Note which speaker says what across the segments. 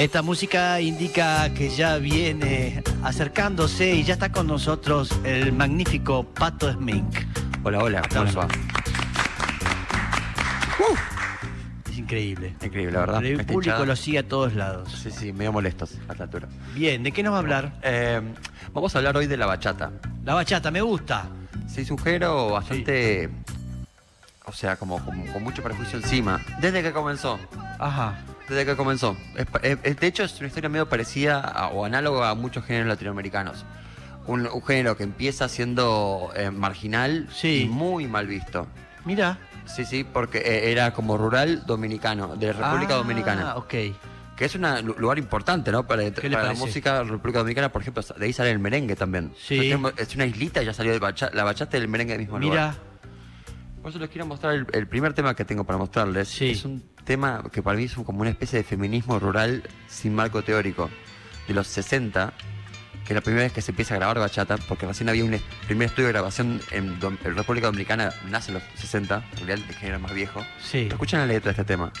Speaker 1: Esta música indica que ya viene acercándose y ya está con nosotros el magnífico Pato Smink.
Speaker 2: Hola, hola, ¿cómo les va?
Speaker 1: Es increíble.
Speaker 2: Increíble, la verdad.
Speaker 1: El público
Speaker 2: hinchada-
Speaker 1: lo sigue a todos lados.
Speaker 2: Sí, sí, medio molestos a esta altura.
Speaker 1: Bien, ¿de qué nos va a hablar?
Speaker 2: Eh, vamos a hablar hoy de la bachata.
Speaker 1: La bachata, me gusta.
Speaker 2: Sí, es un género bastante. O sea, como, como con mucho prejuicio encima. Desde que comenzó.
Speaker 1: Ajá.
Speaker 2: Desde que comenzó. Es es- es- de hecho, es una historia medio parecida a- o análoga a muchos géneros latinoamericanos. Un, un género que empieza siendo eh, marginal
Speaker 1: Sí.
Speaker 2: y muy mal visto.
Speaker 1: Mira.
Speaker 2: Sí, sí, porque eh, era como rural dominicano, de República
Speaker 1: Ah,
Speaker 2: Dominicana.
Speaker 1: ok.
Speaker 2: Que es un lugar importante, ¿no? Para, la música de República Dominicana, por ejemplo, de ahí sale el merengue también.
Speaker 1: Sí.
Speaker 2: Tenemos- Es una islita, ya salió el bacha- la bachata y el merengue del mismo lugar.
Speaker 1: Mira.
Speaker 2: Por eso les quiero mostrar el, el primer tema que tengo para mostrarles.
Speaker 1: Sí.
Speaker 2: Es un tema que para mí es como una especie de feminismo rural sin marco teórico. De los 60, que es la primera vez que se empieza a grabar bachata, porque recién había un primer estudio de grabación en, en República Dominicana, nace en los 60, en realidad el género más viejo.
Speaker 1: Sí.
Speaker 2: Pero escuchen la letra de este tema.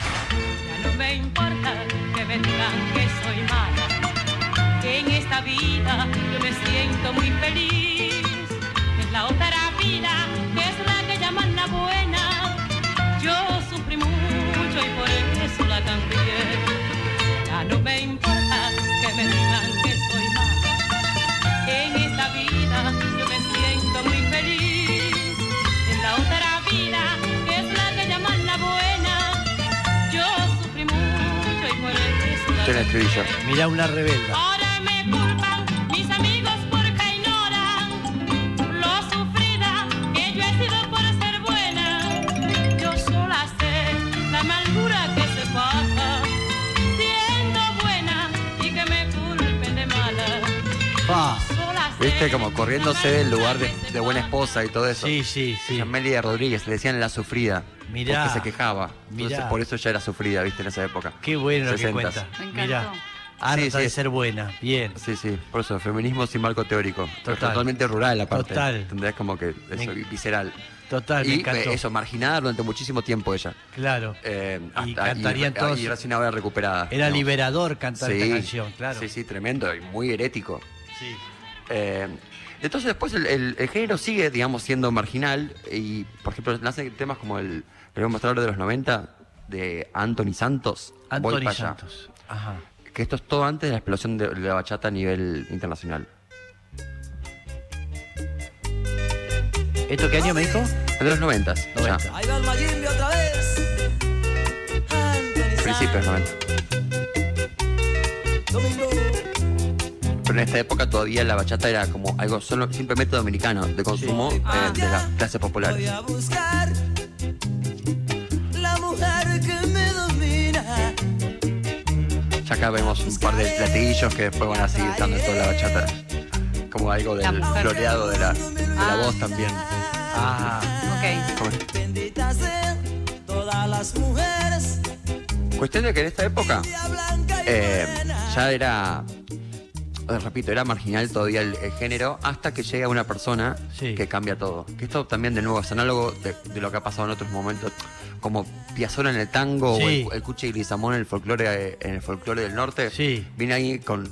Speaker 3: Ya no me importa que me digan que soy mala, que en esta vida yo me siento muy feliz.
Speaker 2: El.
Speaker 1: Mira una rebelda.
Speaker 2: ¿Viste? Como corriéndose del lugar de, buena esposa y todo eso.
Speaker 1: Sí, sí, sí.
Speaker 2: Amelia Rodríguez, le decían la sufrida.
Speaker 1: Mirá.
Speaker 2: Porque se quejaba. Entonces
Speaker 1: Mirá.
Speaker 2: por eso ya era sufrida, ¿viste? En esa época.
Speaker 1: Qué bueno lo que
Speaker 2: 60s.
Speaker 1: cuenta.
Speaker 4: Me encantó.
Speaker 1: Mira. Harta
Speaker 2: Sí, sí.
Speaker 1: de ser buena. Bien.
Speaker 2: Sí, sí, por eso, feminismo sin marco teórico.
Speaker 1: Total.
Speaker 2: Totalmente rural aparte.
Speaker 1: Total.
Speaker 2: ¿Entendés? Como que eso,
Speaker 1: Me-
Speaker 2: visceral.
Speaker 1: Total, me
Speaker 2: y
Speaker 1: encantó.
Speaker 2: eh, eso, marginada durante muchísimo tiempo ella.
Speaker 1: Claro.
Speaker 2: Eh,
Speaker 1: Y cantarían
Speaker 2: y,
Speaker 1: todos-
Speaker 2: y recién ahora recuperada.
Speaker 1: Era
Speaker 2: digamos.
Speaker 1: liberador cantar
Speaker 2: Sí,
Speaker 1: esta canción, claro.
Speaker 2: Sí, sí, tremendo y muy herético.
Speaker 1: Sí.
Speaker 2: Eh, entonces después el, el- el género sigue, digamos, siendo marginal y, por ejemplo, nacen temas como el que voy a mostrar de los 90 de Anthony Santos. Voy
Speaker 1: Anthony
Speaker 2: allá.
Speaker 1: Santos. Ajá.
Speaker 2: Que esto es todo antes de la explosión de, de la bachata a nivel internacional.
Speaker 1: ¿Esto qué año me dijo?
Speaker 2: De los 90, ya.
Speaker 1: 90.
Speaker 5: Ahí va el otra vez. Anthony
Speaker 2: Principios 90.
Speaker 5: Santos. Domingo.
Speaker 2: En esta época todavía la bachata era como algo solo simplemente dominicano, de consumo eh, de las clases
Speaker 5: Voy
Speaker 2: populares.
Speaker 5: a buscar la mujer que me domina.
Speaker 2: Ya acá vemos un par de platillos que después van a seguir estando en toda la bachata. Como algo del floreado de la, de la voz también.
Speaker 1: Ah,
Speaker 4: Ok.
Speaker 5: Bendita sean todas las mujeres.
Speaker 2: Cuestión de que en esta época eh, ya era, repito, era marginal todavía el, el género hasta que llega una persona
Speaker 1: Sí.
Speaker 2: que cambia todo. Que esto también de nuevo es análogo de, de lo que ha pasado en otros momentos, como Piazzolla en el tango o el, el Cuchi y Lizamón en el folclore en el folclore del norte.
Speaker 1: Sí.
Speaker 2: Viene ahí con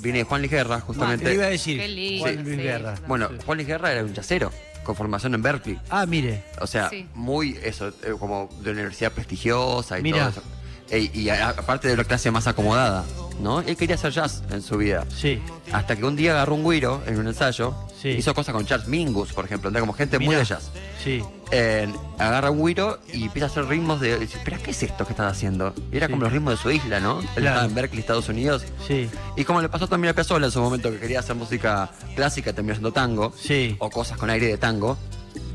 Speaker 2: viene Juan Luis Guerra
Speaker 1: te
Speaker 2: justamente.
Speaker 1: iba a decir.
Speaker 4: Qué lindo,
Speaker 1: Juan Luis
Speaker 4: sí.
Speaker 1: Guerra.
Speaker 2: Bueno, Juan Luis Guerra era un yacero con formación en Berkeley.
Speaker 1: Ah, mire.
Speaker 2: O sea,
Speaker 4: Sí.
Speaker 2: muy eso, eh, como de universidad prestigiosa y
Speaker 1: Mira.
Speaker 2: todo eso. E- y a- aparte de la clase más acomodada, ¿no? Él quería hacer jazz en su vida.
Speaker 1: Sí.
Speaker 2: Hasta que un día agarró un güiro en un ensayo,
Speaker 1: Sí.
Speaker 2: hizo cosas con Charles Mingus, por ejemplo, ¿entendés? como gente muy de jazz.
Speaker 1: Sí.
Speaker 2: Eh, agarra un güiro y empieza a hacer ritmos de. Dice, ¿pero qué es esto que estás haciendo? Y era
Speaker 1: Sí.
Speaker 2: como los ritmos de su isla, ¿no? Él
Speaker 1: Claro.
Speaker 2: estaba en Berkeley, Estados Unidos.
Speaker 1: Sí.
Speaker 2: Y como le pasó también a Piazzolla en su momento que quería hacer música clásica, terminó haciendo tango.
Speaker 1: Sí.
Speaker 2: O cosas con aire de tango.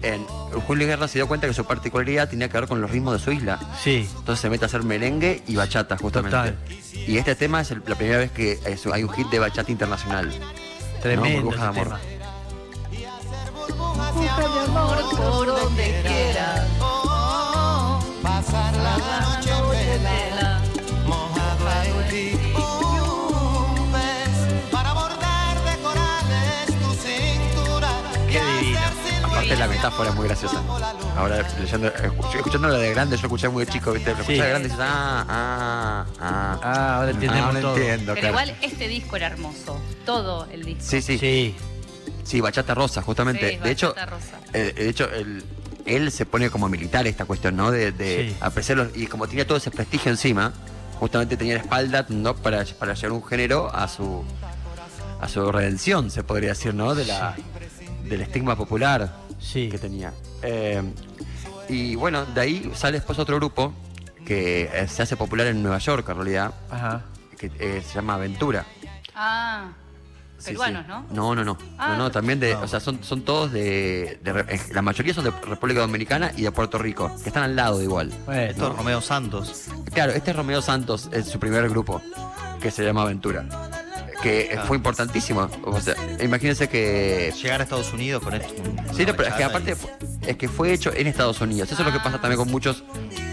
Speaker 2: En, Julio Guerra se dio cuenta que su particularidad tenía que ver con los ritmos de su isla.
Speaker 1: Sí.
Speaker 2: Entonces se mete a hacer merengue y bachata, justamente.
Speaker 1: Total.
Speaker 2: Y este tema es el- la primera vez que es- hay un hit de bachata internacional.
Speaker 1: Tremendo
Speaker 2: Burbuja de amor.
Speaker 1: tema.
Speaker 4: Por donde quiera.
Speaker 6: Pasar la
Speaker 2: metáfora muy graciosa. Ahora, leyendo, escuch- escuchando la de grande, yo escuché muy de chico, ¿viste? Lo escuché
Speaker 1: Sí.
Speaker 2: de grande y dices, ah, ah, ah.
Speaker 1: Ah, ahora entendemos
Speaker 2: ahora
Speaker 1: todo.
Speaker 2: entiendo,
Speaker 7: Pero
Speaker 2: claro.
Speaker 7: igual este disco era hermoso. Todo el disco.
Speaker 2: Sí, sí, sí,
Speaker 1: Sí.
Speaker 2: Bachata Rosa, justamente.
Speaker 7: Sí,
Speaker 2: de hecho,
Speaker 7: Bachata Rosa.
Speaker 2: eh, de hecho, el- él se pone como militar esta cuestión, ¿no? De, de
Speaker 1: Sí.
Speaker 2: Y como tenía todo ese prestigio encima, justamente tenía la espalda, ¿no? Para, para llevar un género a su a su redención, se podría decir, ¿no? De la, del estigma popular
Speaker 1: Sí.
Speaker 2: que tenía. Eh, y bueno, de ahí sale después otro grupo que eh, se hace popular en Nueva York, en realidad,
Speaker 1: Ajá.
Speaker 2: que eh, se llama Aventura.
Speaker 7: Ah,
Speaker 2: Sí,
Speaker 7: peruanos,
Speaker 2: sí.
Speaker 7: ¿no?
Speaker 2: No, no, no.
Speaker 7: Ah.
Speaker 2: no, no, también de,
Speaker 1: No.
Speaker 2: o sea, son, son todos de, de eh, la mayoría son de República Dominicana y de Puerto Rico, que están al lado igual.
Speaker 1: Bueno,
Speaker 8: Esto es Romeo Santos.
Speaker 2: Claro, este es Romeo Santos, es su primer grupo, que se llama Aventura, que
Speaker 8: Ah.
Speaker 2: fue importantísimo. O sea, imagínense que
Speaker 8: Llegar a Estados Unidos con esto.
Speaker 2: Sí, no, pero es que aparte es que fue hecho en Estados Unidos. Eso es lo que pasa también con muchos.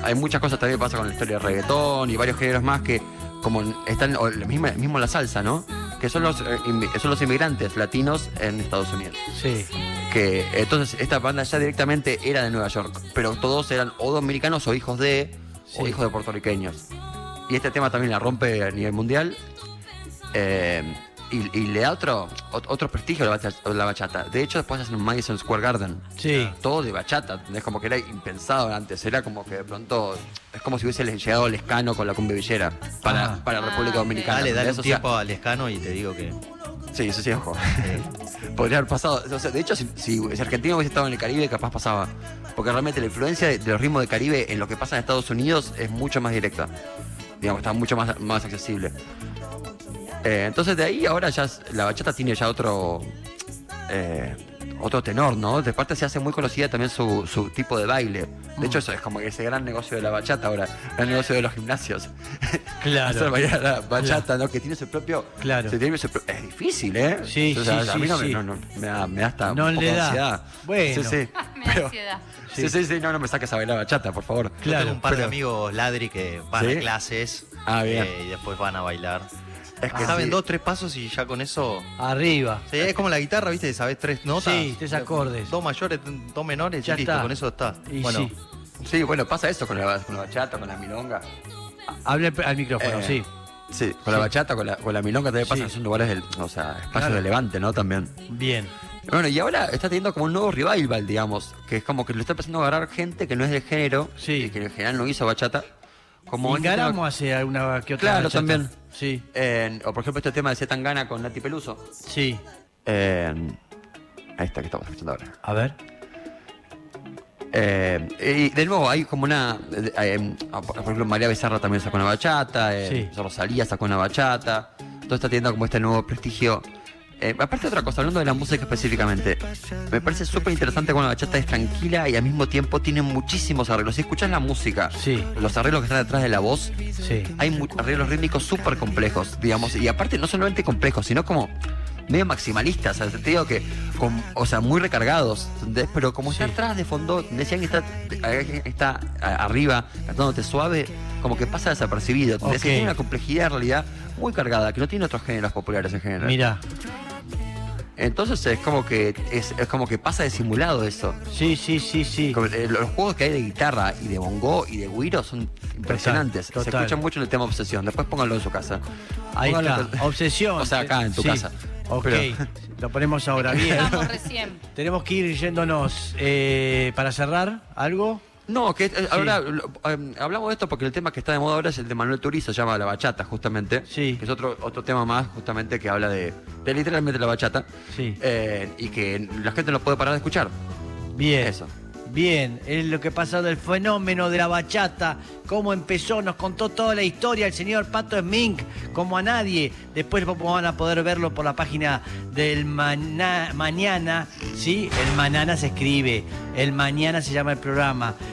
Speaker 2: Hay muchas cosas también que pasa con la historia del reggaetón y varios géneros más que como están o mismo, mismo la salsa, ¿no? Que son los eh, son los inmigrantes latinos en Estados Unidos.
Speaker 1: sí.
Speaker 2: Que entonces esta banda ya directamente era de Nueva York, pero todos eran o dominicanos o hijos de o hijos de puertorriqueños. Y este tema también la rompe a nivel mundial. Eh, y, y le da otro, ot- otro prestigio a la bachata. De hecho, después hacen un Madison Square Garden
Speaker 1: Sí.
Speaker 2: todo de bachata, es como que era impensado antes, era como que de pronto es como si hubiese llegado Lescano con la cumbia villera para,
Speaker 1: Ah.
Speaker 2: para República. Dominicana.
Speaker 8: Dale, dale un
Speaker 2: ¿entendés? O sea,
Speaker 8: tiempo a Lescano y te digo que.
Speaker 2: Sí, eso sí, ojo. Podría haber pasado. O sea, de hecho, si, si, si Argentina hubiese estado en el Caribe, capaz pasaba. Porque realmente la influencia de, de los ritmos de Caribe en lo que pasa en Estados Unidos es mucho más directa. Digamos, está mucho más, más accesible. Eh, entonces de ahí ahora ya la bachata tiene ya otro. eh, otro tenor, ¿no? De parte se hace muy conocida también su, su tipo de baile. De hecho, eso es como que ese gran negocio de la bachata ahora, el negocio de los gimnasios.
Speaker 1: Claro.
Speaker 2: Hacer bailar la bachata, ¿no? Que tiene su propio.
Speaker 1: Claro.
Speaker 2: se tiene su pro- es difícil, ¿eh?
Speaker 1: Sí,
Speaker 2: O sea,
Speaker 1: sí,
Speaker 2: a mí
Speaker 1: sí,
Speaker 2: no, me-
Speaker 1: sí.
Speaker 2: no, no, me, da, me da hasta
Speaker 1: No
Speaker 2: un poco
Speaker 1: le da.
Speaker 2: ansiedad.
Speaker 1: Bueno.
Speaker 2: Sí, sí.
Speaker 7: Me da
Speaker 2: Pero-
Speaker 7: ansiedad.
Speaker 2: sí, sí, sí, no, no me saques a bailar bachata, por favor.
Speaker 8: Yo
Speaker 1: Claro,
Speaker 8: tengo un par de amigos ladri que van
Speaker 2: ¿Sí?
Speaker 8: a clases
Speaker 2: Ah, bien.
Speaker 8: eh, y después van a bailar.
Speaker 2: Es que
Speaker 8: Saben
Speaker 2: sí.
Speaker 8: dos, tres pasos y ya con eso.
Speaker 1: Arriba.
Speaker 8: Sí, es como la guitarra, ¿viste? Sabes tres notas.
Speaker 1: Sí, tres acordes.
Speaker 8: Dos mayores, dos menores
Speaker 1: Ya
Speaker 8: y listo,
Speaker 1: está.
Speaker 8: con eso está.
Speaker 1: Y
Speaker 8: bueno,
Speaker 1: sí.
Speaker 2: Sí, bueno, pasa eso con la, con la bachata, con la milonga.
Speaker 1: Hable al micrófono,
Speaker 2: Eh,
Speaker 1: sí.
Speaker 2: Sí, con la
Speaker 1: Sí.
Speaker 2: bachata, con la, con la milonga también pasa
Speaker 1: Sí.
Speaker 2: que son lugares del. O sea, espacios
Speaker 1: Claro.
Speaker 2: de levante, ¿no? También.
Speaker 1: Bien.
Speaker 2: Bueno, y ahora está teniendo como un nuevo revival, digamos, que es como que lo está empezando a agarrar gente que no es del género,
Speaker 1: Sí.
Speaker 2: y que en general no hizo bachata. Como
Speaker 1: y
Speaker 2: tema-
Speaker 1: Garamo hace alguna que otra
Speaker 2: Claro,
Speaker 1: bachata.
Speaker 2: también.
Speaker 1: Sí,
Speaker 2: o por ejemplo este tema de Zetangana con Nati Peluso.
Speaker 1: sí.
Speaker 2: Ahí está, que estamos escuchando ahora.
Speaker 1: A ver.
Speaker 2: Eh, y de nuevo, hay como una. eh, eh, por ejemplo, María Becerra también sacó una bachata, eh,
Speaker 1: Sí.
Speaker 2: Rosalía sacó una bachata. Todo está teniendo como este nuevo prestigio. Eh, aparte de otra cosa, hablando de la música específicamente, me parece súper interesante cómo la bachata es tranquila y al mismo tiempo tiene muchísimos arreglos. Si escuchas la música,
Speaker 1: Sí.
Speaker 2: los arreglos que están detrás de la voz,
Speaker 1: Sí.
Speaker 2: hay arreglos rítmicos súper complejos, digamos, y aparte no solamente complejos, sino como medio maximalistas, en el sentido que, con- o sea, muy recargados, ¿entendés? pero como está
Speaker 1: Sí.
Speaker 2: atrás de fondo, decían que está, eh, está arriba, cantándote suave, como que pasa desapercibido, Tiene una complejidad en realidad muy cargada, que no tiene otros géneros populares en general.
Speaker 1: Mira.
Speaker 2: Entonces es como que es, es como que pasa disimulado eso.
Speaker 1: Sí, sí, sí, sí.
Speaker 2: Como, eh, Los juegos que hay de guitarra y de bongo y de güiro son impresionantes. Se
Speaker 1: total.
Speaker 2: escuchan mucho en el tema Obsesión. Después pónganlo en su casa.
Speaker 1: Ahí
Speaker 2: Pónganlo
Speaker 1: está.
Speaker 2: en-
Speaker 1: Obsesión.
Speaker 2: O sea, acá en tu
Speaker 1: Sí.
Speaker 2: casa.
Speaker 1: Ok.
Speaker 2: Pero-
Speaker 1: Lo ponemos ahora bien.
Speaker 7: Recién.
Speaker 1: Tenemos que ir yéndonos. eh, para cerrar, ¿algo?
Speaker 2: No, que eh, ahora lo- eh, hablamos de esto porque el tema que está de moda ahora es el de Manuel Turizo, se llama La Bachata, justamente.
Speaker 1: Sí.
Speaker 2: Que es otro, otro tema más, justamente, que habla de, de literalmente la bachata.
Speaker 1: Sí.
Speaker 2: Eh, y que la gente no puede parar de escuchar.
Speaker 1: Bien.
Speaker 2: Eso.
Speaker 1: Bien, es lo que pasa del fenómeno de la bachata, cómo empezó, nos contó toda la historia el señor Pato Smink, como a nadie. Después van a poder verlo por la página del Maná- Mañana, ¿sí? El Mañana se escribe, el Mañana se llama el programa.